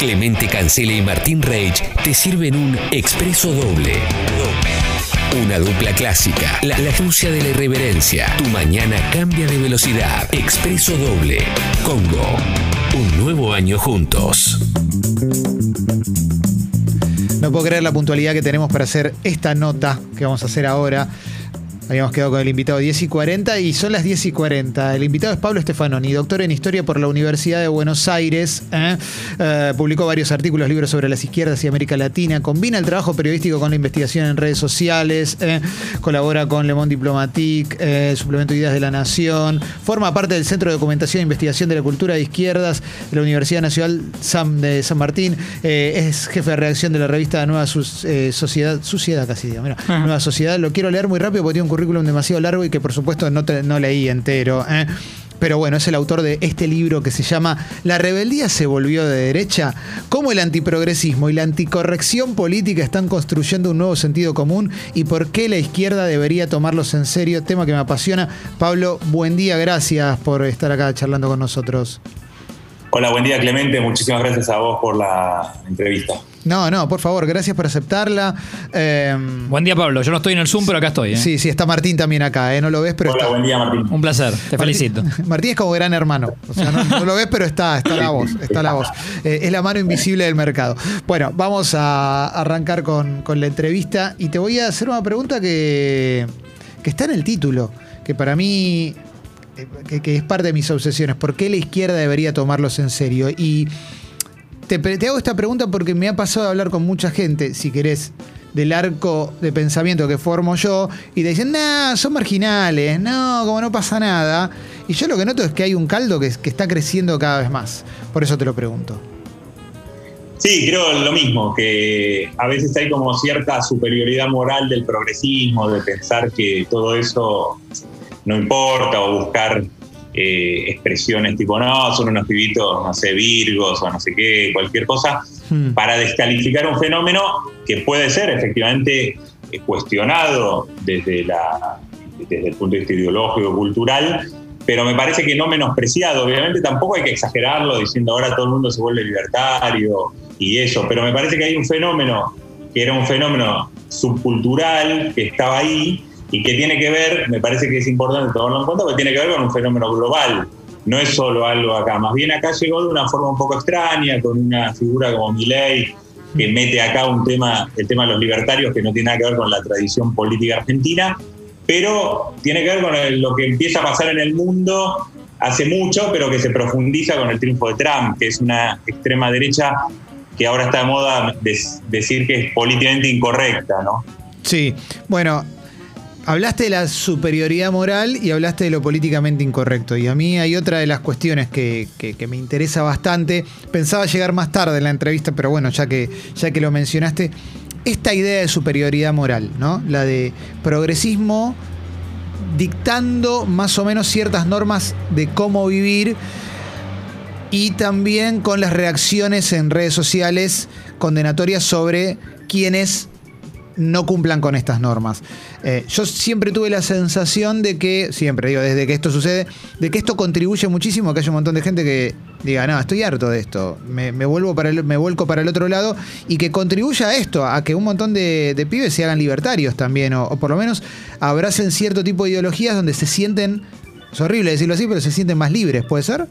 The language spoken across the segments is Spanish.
Clemente Cancela y Martín Reich te sirven un expreso doble. Una dupla clásica, la, la de la irreverencia. Tu mañana cambia de velocidad. Expreso doble. Congo. Un nuevo año juntos. No puedo creer la puntualidad que tenemos para hacer esta nota que vamos a hacer ahora. Habíamos quedado con el invitado 10 y 40 y son las 10 y 40. El invitado es Pablo Estefanoni, doctor en Historia por la Universidad de Buenos Aires. ¿eh? Eh, publicó varios artículos, libros sobre las izquierdas y América Latina. Combina el trabajo periodístico con la investigación en redes sociales. ¿eh? Colabora con Le Monde Diplomatique, Suplemento de Ideas de la Nación. Forma parte del Centro de Documentación e Investigación de la Cultura de Izquierdas de la Universidad Nacional de San Martín. es jefe de redacción de la revista Nueva Sociedad. Sociedad casi digo, mira. Nueva Sociedad. Lo quiero leer muy rápido porque tiene un currículum demasiado largo y que por supuesto no, no leí entero. ¿eh? Pero bueno, es el autor de este libro que se llama La rebeldía se volvió de derecha, cómo el antiprogresismo y la anticorrección política están construyendo un nuevo sentido común y por qué la izquierda debería tomarlos en serio, tema que me apasiona. Pablo, buen día, gracias por estar acá charlando con nosotros. Hola, buen día Clemente, muchísimas gracias a vos por la entrevista. No, no, por favor, gracias por aceptarla. Em, buen día, Pablo. Yo no estoy en el Zoom, pero acá estoy. ¿eh? Sí, sí, está Martín también acá, ¿eh? No lo ves, pero Hola, buen día, Martín. Un placer, te felicito. Martín es como gran hermano. O sea, no, lo ves, pero está, está la voz, está la voz. Eh, es la mano invisible del mercado. Bueno, vamos a arrancar con, la entrevista y te voy a hacer una pregunta que, que está en el título, que para mí eh, que, es parte de mis obsesiones. ¿Por qué la izquierda debería tomarlos en serio? Y te, hago esta pregunta porque me ha pasado a hablar con mucha gente, si querés, del arco de pensamiento que formo yo, y te dicen, nah, son marginales, no, como no pasa nada. Y yo lo que noto es que hay un caldo que, que está creciendo cada vez más. Por eso te lo pregunto. Sí, creo lo mismo, que a veces hay como cierta superioridad moral del progresismo, de pensar que todo eso no importa, o buscar eh, expresiones tipo, no, son unos pibitos, no sé, virgos o no sé qué, cualquier cosa, hmm. para descalificar un fenómeno que puede ser efectivamente eh, cuestionado desde, la, desde el punto de vista ideológico, cultural, pero me parece que no menospreciado. Obviamente tampoco hay que exagerarlo diciendo ahora todo el mundo se vuelve libertario y eso, pero me parece que hay un fenómeno que era un fenómeno subcultural que estaba ahí y que tiene que ver, me parece que es importante tomarlo en cuenta, porque tiene que ver con un fenómeno global. No es solo algo acá, más bien acá llegó de una forma un poco extraña, con una figura como Milei, que mete acá un tema, el tema de los libertarios, que no tiene nada que ver con la tradición política argentina, pero tiene que ver con lo que empieza a pasar en el mundo hace mucho, pero que se profundiza con el triunfo de Trump, que es una extrema derecha que ahora está de moda decir que es políticamente incorrecta, ¿no? Sí, bueno, Hablaste de la superioridad moral y hablaste de lo políticamente incorrecto. Y a mí hay otra de las cuestiones que, me interesa bastante. Pensaba llegar más tarde en la entrevista, pero bueno, ya que, ya que lo mencionaste, esta idea de superioridad moral, ¿no? La de progresismo dictando más o menos ciertas normas de cómo vivir y también con las reacciones en redes sociales condenatorias sobre quienes no cumplan con estas normas. Eh, yo siempre tuve la sensación de que, siempre digo, desde que esto sucede, de que esto contribuye muchísimo a que haya un montón de gente que diga, no, estoy harto de esto, me, vuelvo para el, me vuelco para el otro lado y que contribuya a esto, a que un montón de, pibes se hagan libertarios también, o, por lo menos abracen cierto tipo de ideologías donde se sienten, es horrible decirlo así, pero se sienten más libres, ¿puede ser?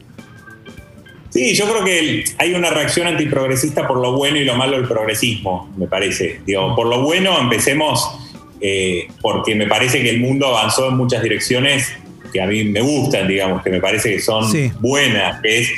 Sí, yo creo que hay una reacción antiprogresista por lo bueno y lo malo del progresismo, me parece. Digo, por lo bueno empecemos eh, porque me parece que el mundo avanzó en muchas direcciones que a mí me gustan, digamos, que me parece que son buenas, que es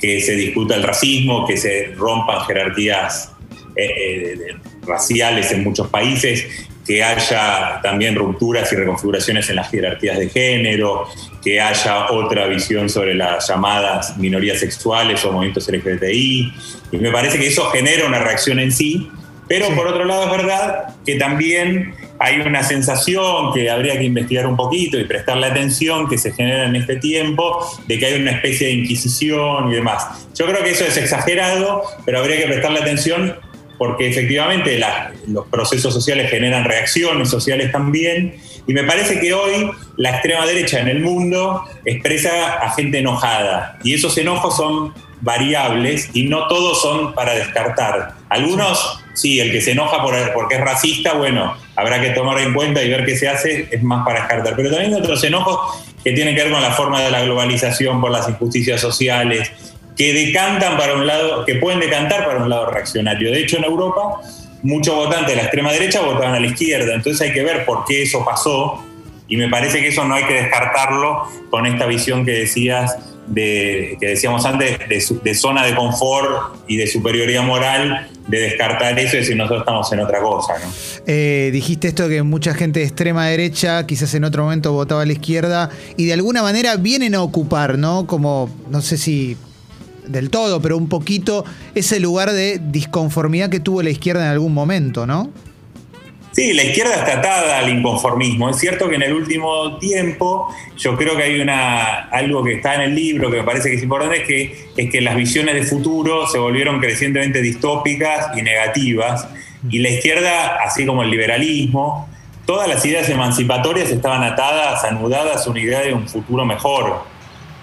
que se discuta el racismo, que se rompan jerarquías eh, eh, raciales en muchos países, que haya también rupturas y reconfiguraciones en las jerarquías de género, que haya otra visión sobre las llamadas minorías sexuales o movimientos LGBTI. Y me parece que eso genera una reacción en sí, pero por otro lado es verdad que también hay una sensación que habría que investigar un poquito y prestarle atención que se genera en este tiempo de que hay una especie de inquisición y demás. Yo creo que eso es exagerado, pero habría que prestarle atención porque efectivamente los procesos sociales generan reacciones sociales también, y me parece que hoy la extrema derecha en el mundo expresa a gente enojada, y esos enojos son variables y no todos son para descartar. Algunos, sí, el que se enoja por, porque es racista, bueno, habrá que tomar en cuenta y ver qué se hace, es más para descartar. Pero también hay otros enojos que tienen que ver con la forma de la globalización, por las injusticias sociales, que decantan para un lado, que pueden decantar para un lado reaccionario. De hecho, en Europa, muchos votantes de la extrema derecha votaban a la izquierda, entonces hay que ver por qué eso pasó y me parece que eso no hay que descartarlo con esta visión que decías de, que decíamos antes, de, zona de confort y de superioridad moral, de descartar eso y decir nosotros estamos en otra cosa. Eh, dijiste esto que mucha gente de extrema derecha, quizás en otro momento votaba a la izquierda, y de alguna manera vienen a ocupar, ¿no? Como, no sé si del todo, pero un poquito ese lugar de disconformidad que tuvo la izquierda en algún momento, ¿no? Sí, la izquierda está atada al inconformismo. Es cierto que en el último tiempo yo creo que hay una, algo que está en el libro que me parece que es importante, es que, es que las visiones de futuro se volvieron crecientemente distópicas y negativas. Y la izquierda, así como el liberalismo, todas las ideas emancipatorias estaban atadas, anudadas a una idea de un futuro mejor.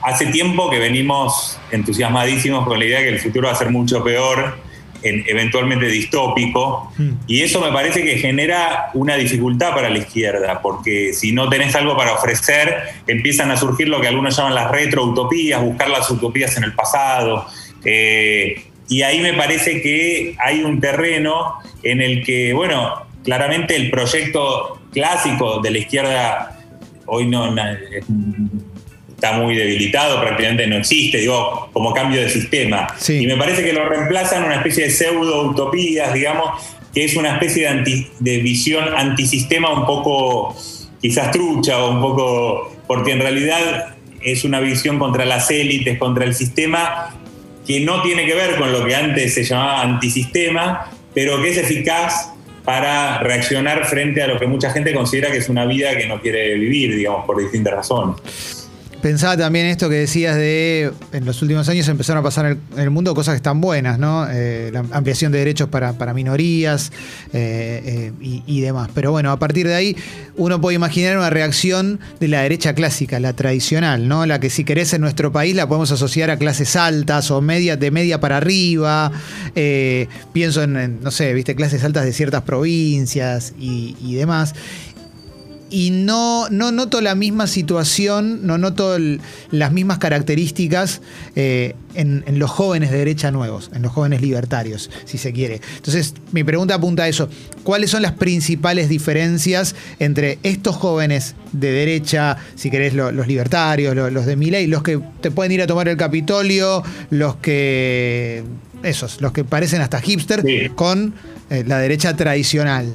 Hace tiempo que venimos entusiasmadísimos con la idea de que el futuro va a ser mucho peor eventualmente distópico, hmm. y eso me parece que genera una dificultad para la izquierda, porque si no tenés algo para ofrecer, empiezan a surgir lo que algunos llaman las retroutopías, buscar las utopías en el pasado. Eh, y ahí me parece que hay un terreno en el que, bueno, claramente el proyecto clásico de la izquierda hoy no, está muy debilitado, prácticamente no existe, digo, como cambio de sistema. Y me parece que lo reemplazan una especie de pseudo-utopías, digamos, que es una especie de, de visión antisistema un poco quizás trucha o un poco, porque en realidad es una visión contra las élites, contra el sistema, que no tiene que ver con lo que antes se llamaba antisistema, pero que es eficaz para reaccionar frente a lo que mucha gente considera que es una vida que no quiere vivir, digamos, por distintas razones. Pensaba también esto que decías de en los últimos años empezaron a pasar en el, mundo cosas que están buenas, ¿no? Eh, la ampliación de derechos para, minorías eh, eh, y, demás. Pero bueno, a partir de ahí uno puede imaginar una reacción de la derecha clásica, la tradicional, ¿no? La que si querés en nuestro país la podemos asociar a clases altas o media, de media para arriba. pienso en, no sé, viste, clases altas de ciertas provincias y, y demás y no, no noto la misma situación, no noto las mismas características eh, en, los jóvenes de derecha nuevos, en los jóvenes libertarios, si se quiere. Entonces, mi pregunta apunta a eso. ¿Cuáles son las principales diferencias entre estos jóvenes de derecha, si querés, los libertarios, los, de mi ley, los que te pueden ir a tomar el Capitolio, los que... Esos, los que parecen hasta hipster, con eh, la derecha tradicional?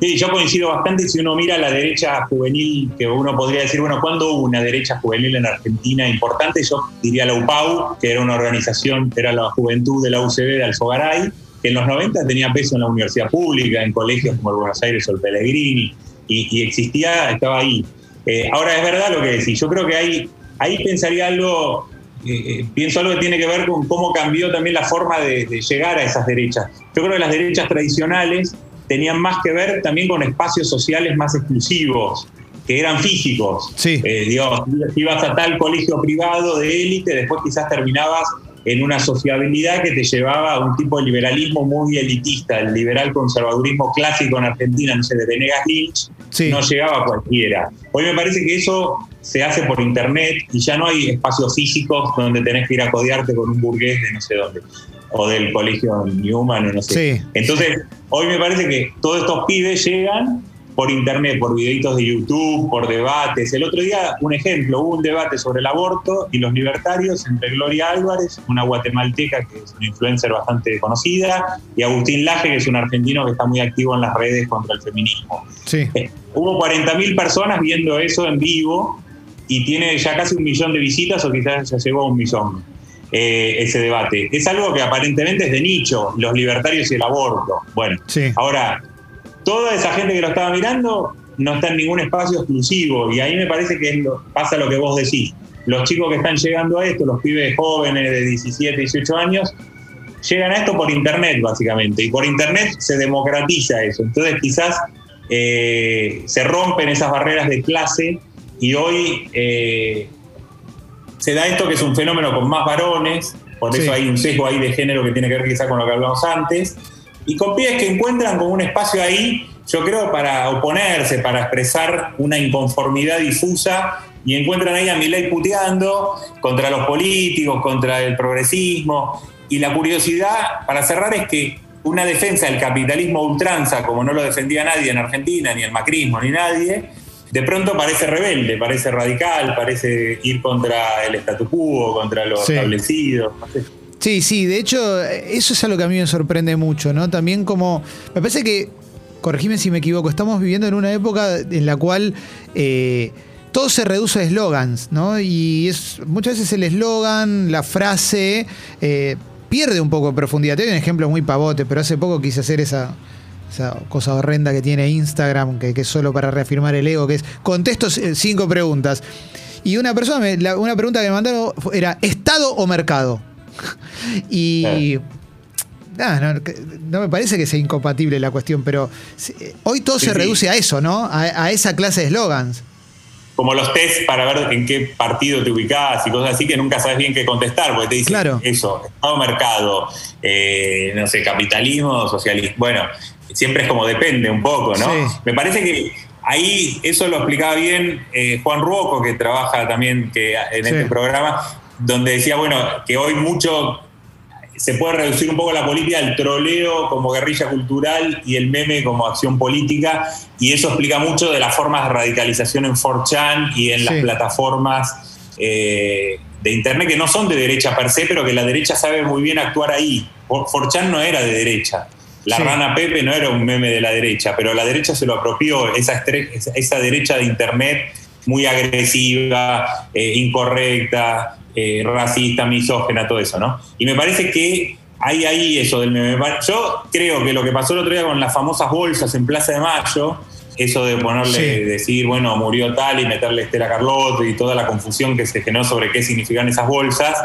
Sí, yo coincido bastante si uno mira la derecha juvenil, que uno podría decir, bueno, ¿cuándo hubo una derecha juvenil en Argentina importante? Yo diría la UPAU, que era una organización, era la juventud de la UCB de Alfogaray, que en los 90 tenía peso en la universidad pública, en colegios como el Buenos Aires o el Pellegrini, y, existía, estaba ahí. Eh, ahora es verdad lo que decís, yo creo que ahí, ahí pensaría algo eh, eh, pienso algo que tiene que ver con cómo cambió también la forma de, llegar a esas derechas. Yo creo que las derechas tradicionales tenían más que ver también con espacios sociales más exclusivos, que eran físicos. Sí. Eh, ibas a tal colegio privado de élite, después quizás terminabas en una sociabilidad que te llevaba a un tipo de liberalismo muy elitista, el liberal conservadurismo clásico en Argentina, no sé, de Venegas Lynch, no llegaba a cualquiera. Hoy me parece que eso se hace por internet y ya no hay espacios físicos donde tenés que ir a codearte con un burgués de no sé dónde o del colegio Newman o no sé. Entonces, hoy me parece que todos estos pibes llegan por internet, por videitos de YouTube, por debates. El otro día, un ejemplo, hubo un debate sobre el aborto y los libertarios entre Gloria Álvarez, una guatemalteca que es una influencer bastante conocida, y Agustín Laje, que es un argentino que está muy activo en las redes contra el feminismo. Sí. Eh, hubo 40.000 personas viendo eso en vivo y tiene ya casi un millón de visitas o quizás ya llegó a un millón. Eh, ese debate. Es algo que aparentemente es de nicho, los libertarios y el aborto. Bueno, ahora, toda esa gente que lo estaba mirando no está en ningún espacio exclusivo y ahí me parece que pasa lo que vos decís. Los chicos que están llegando a esto, los pibes jóvenes de 17, 18 años, llegan a esto por internet básicamente y por internet se democratiza eso. Entonces quizás eh, se rompen esas barreras de clase y hoy eh, se da esto que es un fenómeno con más varones, por eso hay un sesgo ahí de género que tiene que ver quizá con lo que hablamos antes, y con pibes que encuentran como un espacio ahí, yo creo, para oponerse, para expresar una inconformidad difusa y encuentran ahí a Milei puteando contra los políticos, contra el progresismo. Y la curiosidad, para cerrar, es que una defensa del capitalismo ultranza, como no lo defendía nadie en Argentina, ni el macrismo, ni nadie, de pronto parece rebelde, parece radical, parece ir contra el statu quo, contra lo establecido. Sí, sí, de hecho, eso es algo que a mí me sorprende mucho, ¿no? También como, me parece que, corregime si me equivoco, estamos viviendo en una época en la cual... Eh, todo se reduce a eslogans, ¿no? Y es muchas veces el eslogan, la frase, eh, pierde un poco de profundidad. Te doy un ejemplo muy pavote, pero hace poco quise hacer esa, cosa horrenda que tiene Instagram, que, es solo para reafirmar el ego, que es contesto cinco preguntas. Y una persona, una pregunta que me mandaron era, ¿Estado o mercado? y... no, me parece que sea incompatible la cuestión, pero hoy todo se reduce a eso, ¿no? A, a esa clase de eslogans como los test para ver en qué partido te ubicás y cosas así que nunca sabes bien qué contestar, porque te dicen eso, Estado mercado, eh, no sé, capitalismo, socialismo. Bueno, siempre es como depende un poco, ¿no? Me parece que ahí eso lo explicaba bien eh, Juan Ruoco, que trabaja también que, en este programa, donde decía, bueno, que hoy mucho se puede reducir un poco la política al troleo como guerrilla cultural y el meme como acción política, y eso explica mucho de las formas de radicalización en 4chan y en las plataformas eh, de Internet que no son de derecha per se, pero que la derecha sabe muy bien actuar ahí. 4chan no era de derecha. La rana Pepe no era un meme de la derecha, pero la derecha se lo apropió, esa, esa derecha de Internet muy agresiva, eh, incorrecta, eh, racista, misógena, todo eso, ¿no? Y me parece que hay ahí eso del meme. Yo creo que lo que pasó el otro día con las famosas bolsas en Plaza de Mayo, eso de ponerle, decir, bueno, murió tal y meterle Estela Carlotto y toda la confusión que se generó sobre qué significan esas bolsas,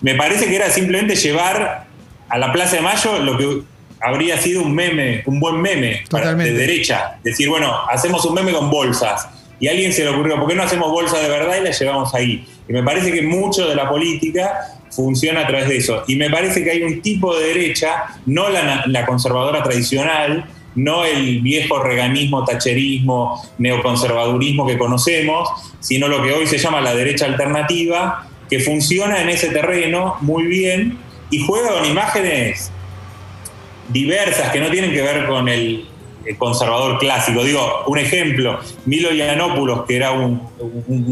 me parece que era simplemente llevar a la Plaza de Mayo lo que habría sido un meme, un buen meme de derecha. Decir, bueno, hacemos un meme con bolsas. Y a alguien se le ocurrió, ¿por qué no hacemos bolsas de verdad y las llevamos ahí? Y me parece que mucho de la política funciona a través de eso. Y me parece que hay un tipo de derecha, no la, conservadora tradicional, no el viejo reganismo, tacherismo, neoconservadurismo que conocemos, sino lo que hoy se llama la derecha alternativa, que funciona en ese terreno muy bien y juega con imágenes diversas que no tienen que ver con el conservador clásico. Digo, un ejemplo, Milo Yiannopoulos, que era un,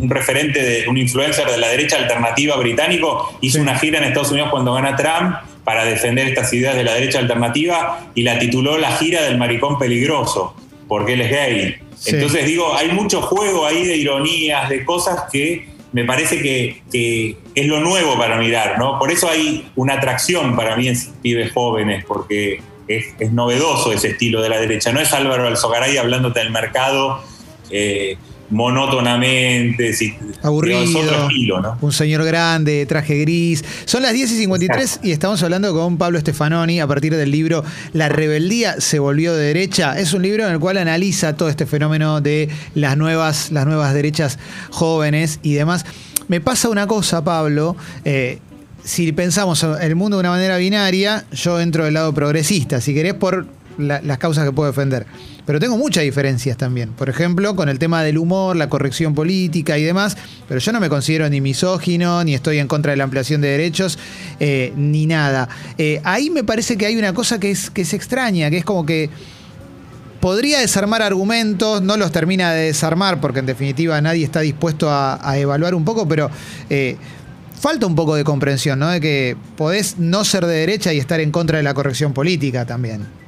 referente, de un influencer de la derecha alternativa británico, hizo una gira en Estados Unidos cuando gana Trump para defender estas ideas de la derecha alternativa y la tituló La gira del maricón peligroso, porque él es gay. Entonces digo, hay mucho juego ahí de ironías, de cosas que me parece que, que, es lo nuevo para mirar, ¿no? Por eso hay una atracción para mí en pibes jóvenes, porque es, novedoso ese estilo de la derecha. No es Álvaro Alzogaray hablándote del mercado eh, monótonamente, aburrido, un señor grande, traje gris. Son las 10 y 53 y estamos hablando con Pablo Stefanoni a partir del libro La rebeldía se volvió de derecha. Es un libro en el cual analiza todo este fenómeno de las nuevas, las nuevas derechas jóvenes y demás. Me pasa una cosa, Pablo. Eh, si pensamos el mundo de una manera binaria, yo entro del lado progresista, si querés, por las causas que puedo defender. Pero tengo muchas diferencias también. Por ejemplo, con el tema del humor, la corrección política y demás. Pero yo no me considero ni misógino, ni estoy en contra de la ampliación de derechos, eh, ni nada. Eh, ahí me parece que hay una cosa que es, que es extraña, que es como que podría desarmar argumentos, no los termina de desarmar, porque en definitiva nadie está dispuesto a, evaluar un poco, pero eh, falta un poco de comprensión, ¿no? De que podés no ser de derecha y estar en contra de la corrección política también.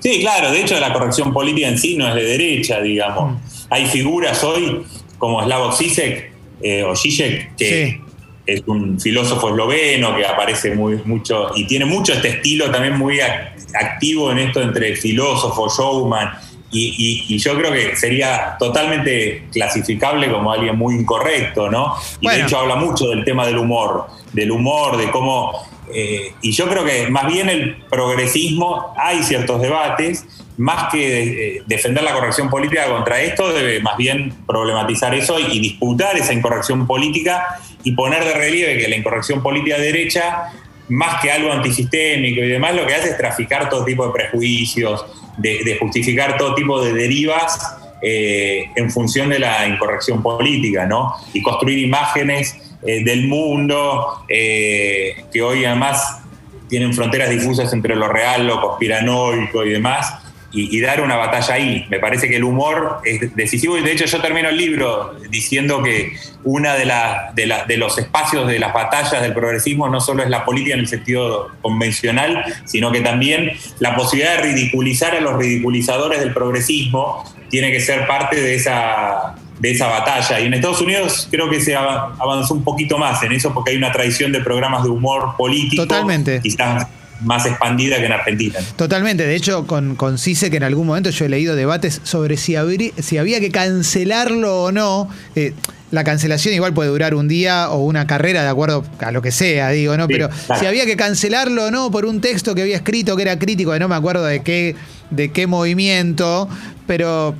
Sí, claro, de hecho la corrección política en sí no es de derecha, digamos. Mm. Hay figuras hoy como Slavoj Zizek eh, o Zizek, que es un filósofo esloveno que aparece muy, mucho y tiene mucho este estilo también muy activo en esto entre filósofo, showman y, yo creo que sería totalmente clasificable como alguien muy incorrecto, ¿no? Y de hecho habla mucho del tema del humor, del humor, de cómo... Eh, y yo creo que más bien el progresismo, hay ciertos debates, más que eh, defender la corrección política contra esto, debe más bien problematizar eso y disputar esa incorrección política y poner de relieve que la incorrección política derecha más que algo antisistémico y demás, lo que hace es traficar todo tipo de prejuicios, de, justificar todo tipo de derivas eh, en función de la incorrección política, ¿no? Y construir imágenes eh, del mundo eh, que hoy además tienen fronteras difusas entre lo real, lo conspiranoico y demás, y, dar una batalla ahí. Me parece que el humor es decisivo y de hecho yo termino el libro diciendo que una de, de, de, los espacios de las batallas del progresismo no solo es la política en el sentido convencional, sino que también la posibilidad de ridiculizar a los ridiculizadores del progresismo tiene que ser parte de esa de esa batalla. Y en Estados Unidos creo que se avanzó un poquito más en eso porque hay una tradición de programas de humor político. Totalmente. Quizás más expandida que en Argentina. Totalmente. De hecho, con, con CICE, que en algún momento yo he leído debates sobre si, si había que cancelarlo o no. Eh, la cancelación igual puede durar un día o una carrera, de acuerdo a lo que sea, digo, ¿no? Pero si había que cancelarlo o no por un texto que había escrito que era crítico, de no me acuerdo de qué, de qué movimiento, pero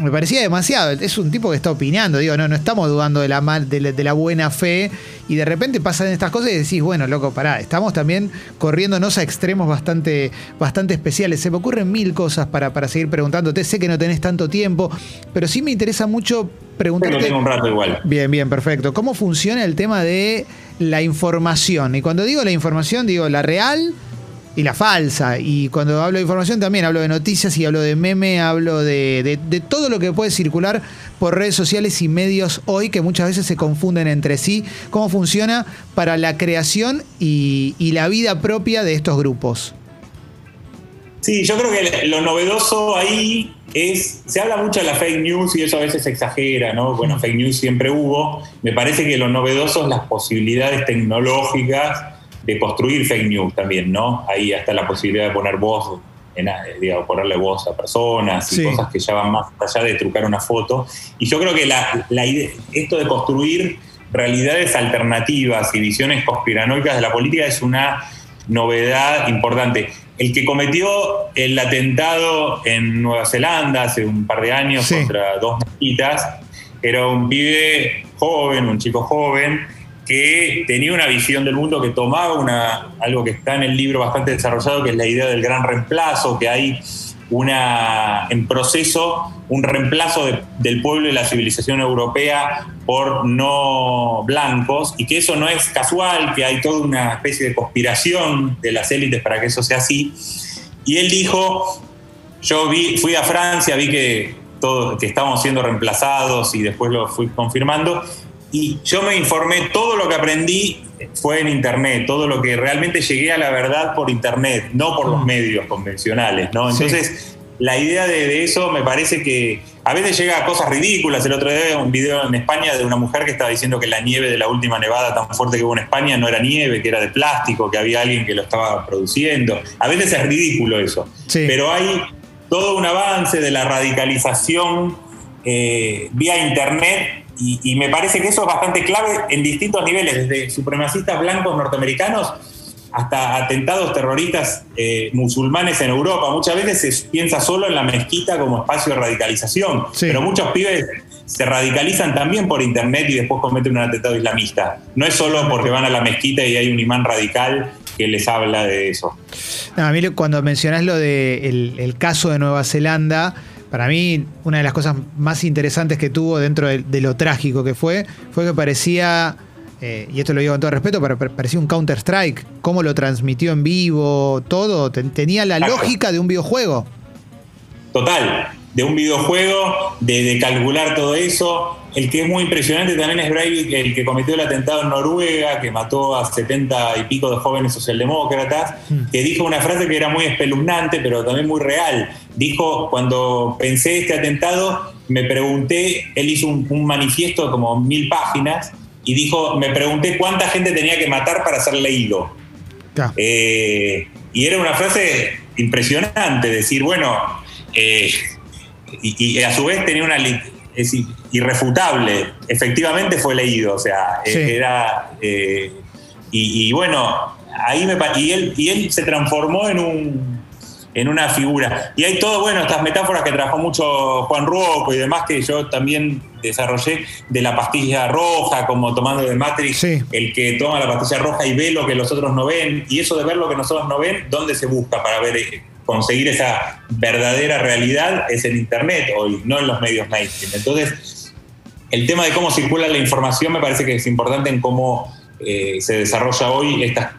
me parecía demasiado. Es un tipo que está opinando, digo, no, no estamos dudando de la, de la, buena fe y de repente pasan estas cosas y decís, bueno, loco, pará, estamos también corriéndonos a extremos bastante, bastante especiales. Se me ocurren mil cosas para, para seguir preguntándote, sé que no tenés tanto tiempo, pero sí me interesa mucho preguntarte... tengo un rato igual. Bien, bien, perfecto. ¿Cómo funciona el tema de la información? Y cuando digo la información, digo la real y la falsa. Y cuando hablo de información también hablo de noticias y hablo de meme, hablo de, todo lo que puede circular por redes sociales y medios hoy que muchas veces se confunden entre sí. ¿Cómo funciona para la creación y, la vida propia de estos grupos? Sí, yo creo que lo novedoso ahí es, se habla mucho de la fake news y eso a veces exagera, ¿no? Bueno, fake news siempre hubo. Me parece que lo novedoso es las posibilidades tecnológicas de construir fake news también, ¿no? Ahí está la posibilidad de poner voz, en, digamos, ponerle voz a personas y cosas que ya van más allá de trucar una foto. Y yo creo que la, esto de construir realidades alternativas y visiones conspiranoicas de la política es una novedad importante. El que cometió el atentado en Nueva Zelanda hace un par de años contra dos mosquitas era un pibe joven, un chico joven, que tenía una visión del mundo que tomaba una, algo que está en el libro bastante desarrollado, que es la idea del gran reemplazo, que hay una, en proceso un reemplazo del pueblo y la civilización europea por no blancos y que eso no es casual, que hay toda una especie de conspiración de las élites para que eso sea así. Y él dijo, yo fui a Francia, vi que, todo, que estábamos siendo reemplazados y después lo fui confirmando, y yo me informé, todo lo que aprendí fue en Internet, todo lo que realmente llegué a la verdad por Internet, no por los mm. medios convencionales, ¿no? Entonces, la idea de, eso me parece que a veces llega a cosas ridículas. El otro día un video en España de una mujer que estaba diciendo que la nieve de la última nevada tan fuerte que hubo en España no era nieve, que era de plástico, que había alguien que lo estaba produciendo. A veces es ridículo eso. Pero hay todo un avance de la radicalización eh, vía Internet y, me parece que eso es bastante clave en distintos niveles, desde supremacistas blancos norteamericanos hasta atentados terroristas eh, musulmanes en Europa. Muchas veces se piensa solo en la mezquita como espacio de radicalización, pero muchos pibes se radicalizan también por internet y después cometen un atentado islamista. No es solo porque van a la mezquita y hay un imán radical que les habla de eso. a mí cuando mencionás lo del de el caso de Nueva Zelanda, para mí, una de las cosas más interesantes que tuvo dentro de, lo trágico que fue, fue que parecía, eh, y esto lo digo con todo respeto, pero parecía un Counter-Strike. Cómo lo transmitió en vivo, todo. tenía la lógica de un videojuego. Total, de un videojuego, de calcular todo eso. El que es muy impresionante también es Breivik, el que cometió el atentado en Noruega, que mató a 70 y pico de jóvenes socialdemócratas, hmm. que dijo una frase que era muy espeluznante, pero también muy real. Dijo, cuando pensé este atentado, me pregunté, él hizo un, manifiesto de como mil páginas, y dijo, me pregunté cuánta gente tenía que matar para ser leído. Eh, y era una frase impresionante, decir, bueno, eh, y, y, a su vez tenía una es irrefutable. Efectivamente fue leído, o sea, eh, era. Eh, y, bueno, ahí me y él, y él se transformó en un, en una figura. Y hay todo, bueno, estas metáforas que trabajó mucho Juan Rocco y demás que yo también desarrollé de la pastilla roja, como tomando de Matrix, el que toma la pastilla roja y ve lo que los otros no ven, y eso de ver lo que nosotros no ven, ¿dónde se busca para ver, eh, conseguir esa verdadera realidad? Es en Internet hoy, no en los medios mainstream. Entonces, el tema de cómo circula la información me parece que es importante en cómo eh, se desarrolla hoy estas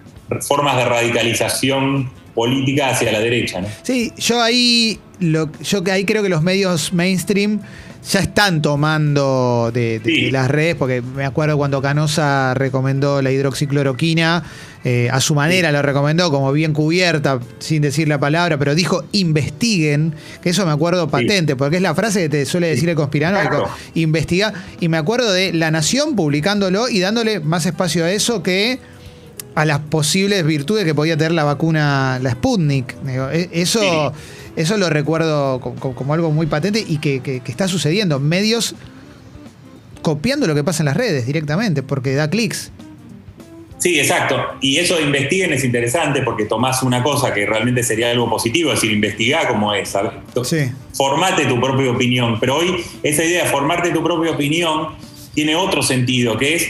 formas de radicalización política hacia la derecha. Sí, yo ahí, lo, yo ahí creo que los medios mainstream ya están tomando de, las redes, porque me acuerdo cuando Canosa recomendó la hidroxicloroquina, eh, a su manera lo recomendó como bien cubierta, sin decir la palabra, pero dijo investiguen, que eso me acuerdo patente, porque es la frase que te suele decir el conspiranoico, investiga, y me acuerdo de La Nación publicándolo y dándole más espacio a eso que a las posibles virtudes que podía tener la vacuna, la Sputnik. E, eso, eso lo recuerdo como, algo muy patente y que, está sucediendo. Medios copiando lo que pasa en las redes directamente, porque da clics. Sí, exacto. Y eso de investiguen es interesante porque tomás una cosa que realmente sería algo positivo, es decir, investigá como es. Sí. Formate tu propia opinión. Pero hoy esa idea de formarte tu propia opinión tiene otro sentido, que es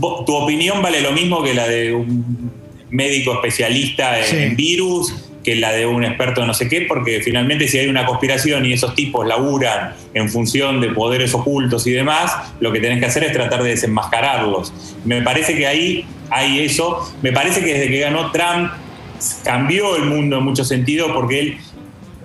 tu opinión vale lo mismo que la de un médico especialista en, virus, que la de un experto en no sé qué, porque finalmente si hay una conspiración y esos tipos laburan en función de poderes ocultos y demás, lo que tenés que hacer es tratar de desenmascararlos. Me parece que ahí hay eso. Me parece que desde que ganó Trump cambió el mundo en muchos sentidos porque él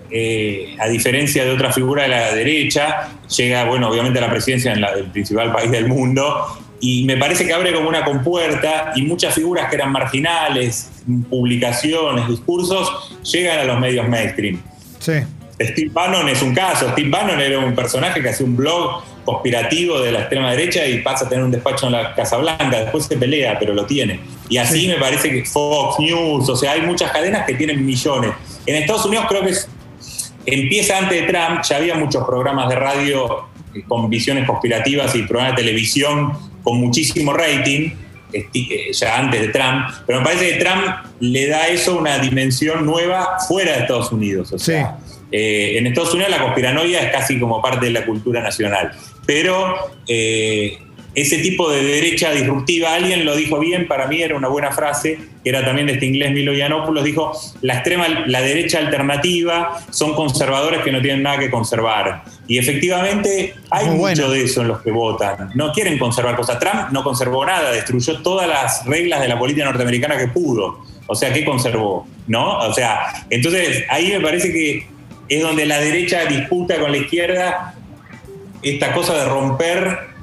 eh, a diferencia de otra figura de la derecha, llega, bueno, obviamente a la presidencia en el principal país del mundo y me parece que abre como una compuerta y muchas figuras que eran marginales, publicaciones, discursos, llegan a los medios mainstream. Sí. Steve Bannon es un caso. Steve Bannon era un personaje que hacía un blog conspirativo de la extrema derecha y pasa a tener un despacho en la Casa Blanca. Después se pelea, pero lo tiene. Y así me parece que Fox News, o sea, hay muchas cadenas que tienen millones. En Estados Unidos creo que empieza antes de Trump, ya había muchos programas de radio con visiones conspirativas y programas de televisión con muchísimo rating, eh, ya antes de Trump, pero me parece que Trump le da eso una dimensión nueva fuera de Estados Unidos. O sea, eh, en Estados Unidos la conspiranoia es casi como parte de la cultura nacional, pero eh, ese tipo de derecha disruptiva, alguien lo dijo bien, para mí era una buena frase, que era también de este inglés Milo Yiannopoulos, dijo, la extrema, la derecha alternativa son conservadores que no tienen nada que conservar. Y efectivamente hay mucho de eso en los que votan. No quieren conservar cosas. Trump no conservó nada, destruyó todas las reglas de la política norteamericana que pudo. O sea, ¿qué conservó? ¿No? O sea, entonces ahí me parece que es donde la derecha disputa con la izquierda esta cosa de romper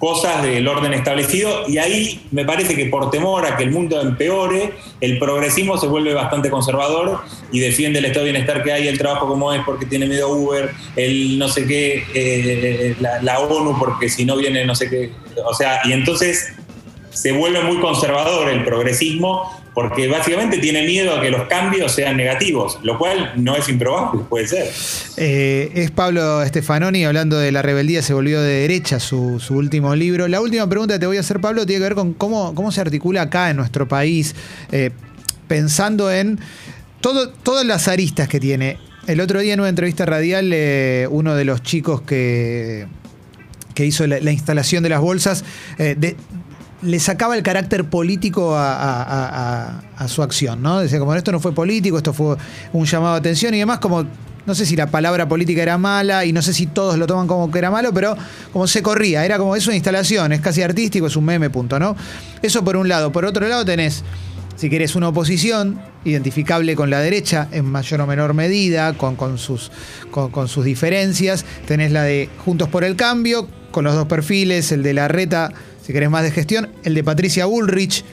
cosas del orden establecido y ahí me parece que por temor a que el mundo empeore, el progresismo se vuelve bastante conservador y defiende el estado de bienestar que hay, el trabajo como es porque tiene miedo Uber, el no sé qué, eh, la, la ONU porque si no viene no sé qué, o sea, y entonces se vuelve muy conservador el progresismo porque básicamente tiene miedo a que los cambios sean negativos, lo cual no es improbable, puede ser. Eh, es Pablo Stefanoni hablando de la rebeldía se volvió de derecha, su, último libro. La última pregunta que te voy a hacer, Pablo, tiene que ver con cómo, cómo se articula acá en nuestro país, eh, pensando en todo, todas las aristas que tiene. El otro día en una entrevista radial, eh, uno de los chicos que, que hizo la, instalación de las bolsas, de, le sacaba el carácter político a, su acción, ¿no? Decía, como esto no fue político, esto fue un llamado de atención y demás, como no sé si la palabra política era mala y no sé si todos lo toman como que era malo, pero como se corría, era como es una instalación, es casi artístico, es un meme, punto, ¿no? Eso por un lado. Por otro lado tenés, si querés, una oposición identificable con la derecha en mayor o menor medida, con sus, con sus diferencias. Tenés la de Juntos por el Cambio, con los dos perfiles, el de la reta si querés más de gestión, el de Patricia Bullrich,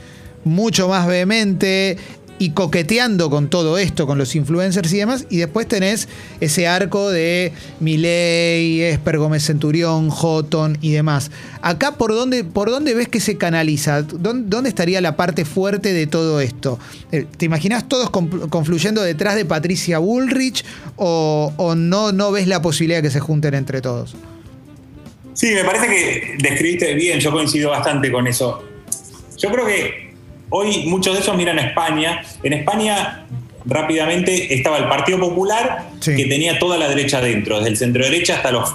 mucho más vehemente y coqueteando con todo esto, con los influencers y demás, y después tenés ese arco de Milei, Esper Gómez Centurión, Houghton y demás. Acá, ¿por dónde, por dónde ves que se canaliza? ¿Dónde, estaría la parte fuerte de todo esto? Eh, ¿Te imaginas todos confluyendo detrás de Patricia Bullrich o, o no, no ves la posibilidad que se junten entre todos? Sí, me parece que describiste bien, yo coincido bastante con eso. Yo creo que hoy muchos de esos miran a España. En España rápidamente estaba el Partido Popular, que tenía toda la derecha dentro, desde el centro derecha hasta los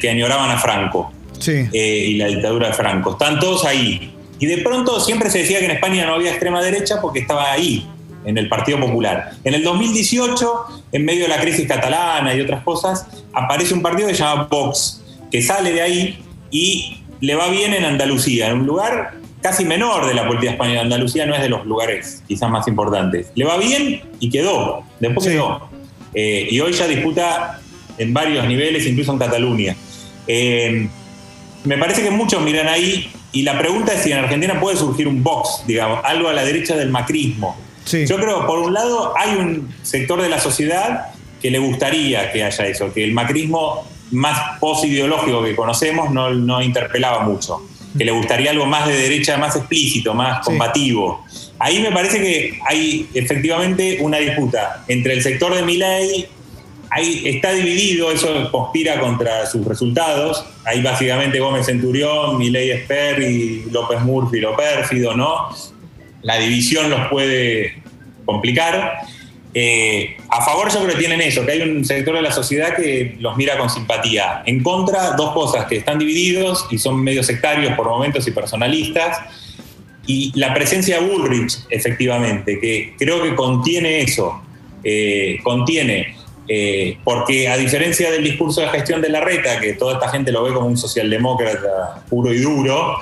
que añoraban a Franco eh, y la dictadura de Franco. Están todos ahí. Y de pronto siempre se decía que en España no había extrema derecha porque estaba ahí, en el Partido Popular. En el 2018, en medio de la crisis catalana y otras cosas, aparece un partido que se llama Vox, que sale de ahí y le va bien en Andalucía, en un lugar casi menor de la política española. Andalucía no es de los lugares quizás más importantes. Le va bien y quedó, después quedó. Eh, y hoy ya disputa en varios niveles, incluso en Cataluña. Eh, me parece que muchos miran ahí y la pregunta es si en Argentina puede surgir un Vox, digamos, algo a la derecha del macrismo. Yo creo, por un lado, hay un sector de la sociedad que le gustaría que haya eso, que el macrismo más posideológico que conocemos no, no interpelaba mucho, que le gustaría algo más de derecha, más explícito, más combativo. Ahí me parece que hay efectivamente una disputa entre el sector de Milei, ahí está dividido, eso conspira contra sus resultados. Ahí básicamente Gómez Centurión, Milei Esper y López Murphy lo pérfido, ¿no? La división los puede complicar. Eh, a favor yo creo que tienen eso, que hay un sector de la sociedad que los mira con simpatía. En contra, dos cosas, que están divididos y son medio sectarios por momentos y personalistas. Y la presencia de Bullrich, efectivamente, que creo que contiene eso, eh, contiene, eh, porque a diferencia del discurso de gestión de la reta, que toda esta gente lo ve como un socialdemócrata puro y duro,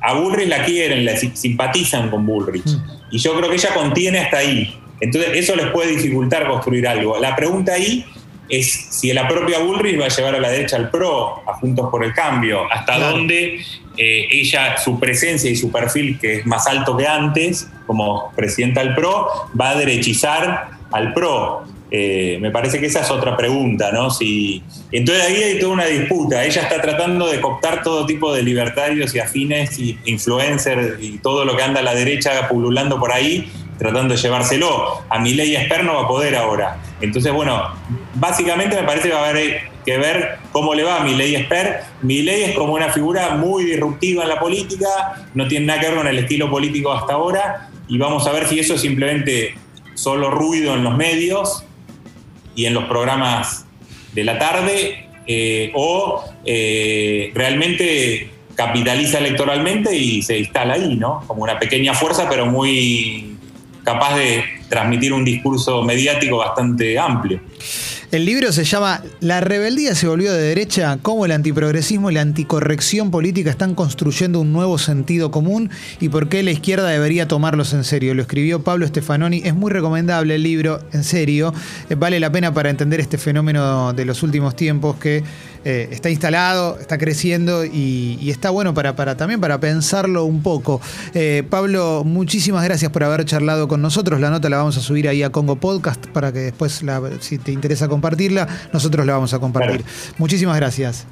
a Bullrich la quieren, la simpatizan con Bullrich. Mm. Y yo creo que ella contiene hasta ahí. Entonces, eso les puede dificultar construir algo. La pregunta ahí es si la propia Bullrich va a llevar a la derecha al PRO, a Juntos por el Cambio, hasta dónde eh, ella, su presencia y su perfil, que es más alto que antes, como presidenta del PRO, va a derechizar al PRO. Eh, me parece que esa es otra pregunta, ¿no? Si, entonces ahí hay toda una disputa. Ella está tratando de cooptar todo tipo de libertarios y afines y influencers y todo lo que anda a la derecha pululando por ahí tratando de llevárselo. A mi ley Esper no va a poder ahora. Entonces, bueno, básicamente me parece que va a haber que ver cómo le va a mi ley Esper. Mi ley es como una figura muy disruptiva en la política, no tiene nada que ver con el estilo político hasta ahora, y vamos a ver si eso es simplemente solo ruido en los medios y en los programas de la tarde, eh, o eh, realmente capitaliza electoralmente y se instala ahí, ¿no? Como una pequeña fuerza, pero muy capaz de transmitir un discurso mediático bastante amplio. El libro se llama La rebeldía se volvió de derecha, cómo el antiprogresismo y la anticorrección política están construyendo un nuevo sentido común y por qué la izquierda debería tomarlos en serio. Lo escribió Pablo Stefanoni, es muy recomendable el libro, en serio, eh, vale la pena para entender este fenómeno de los últimos tiempos que eh, está instalado, está creciendo y, está bueno para, para, también para pensarlo un poco. Eh, Pablo, muchísimas gracias por haber charlado con nosotros. La nota la vamos a subir ahí a Congo Podcast para que después, si te interesa compartirla, nosotros la vamos a compartir. Muchísimas gracias.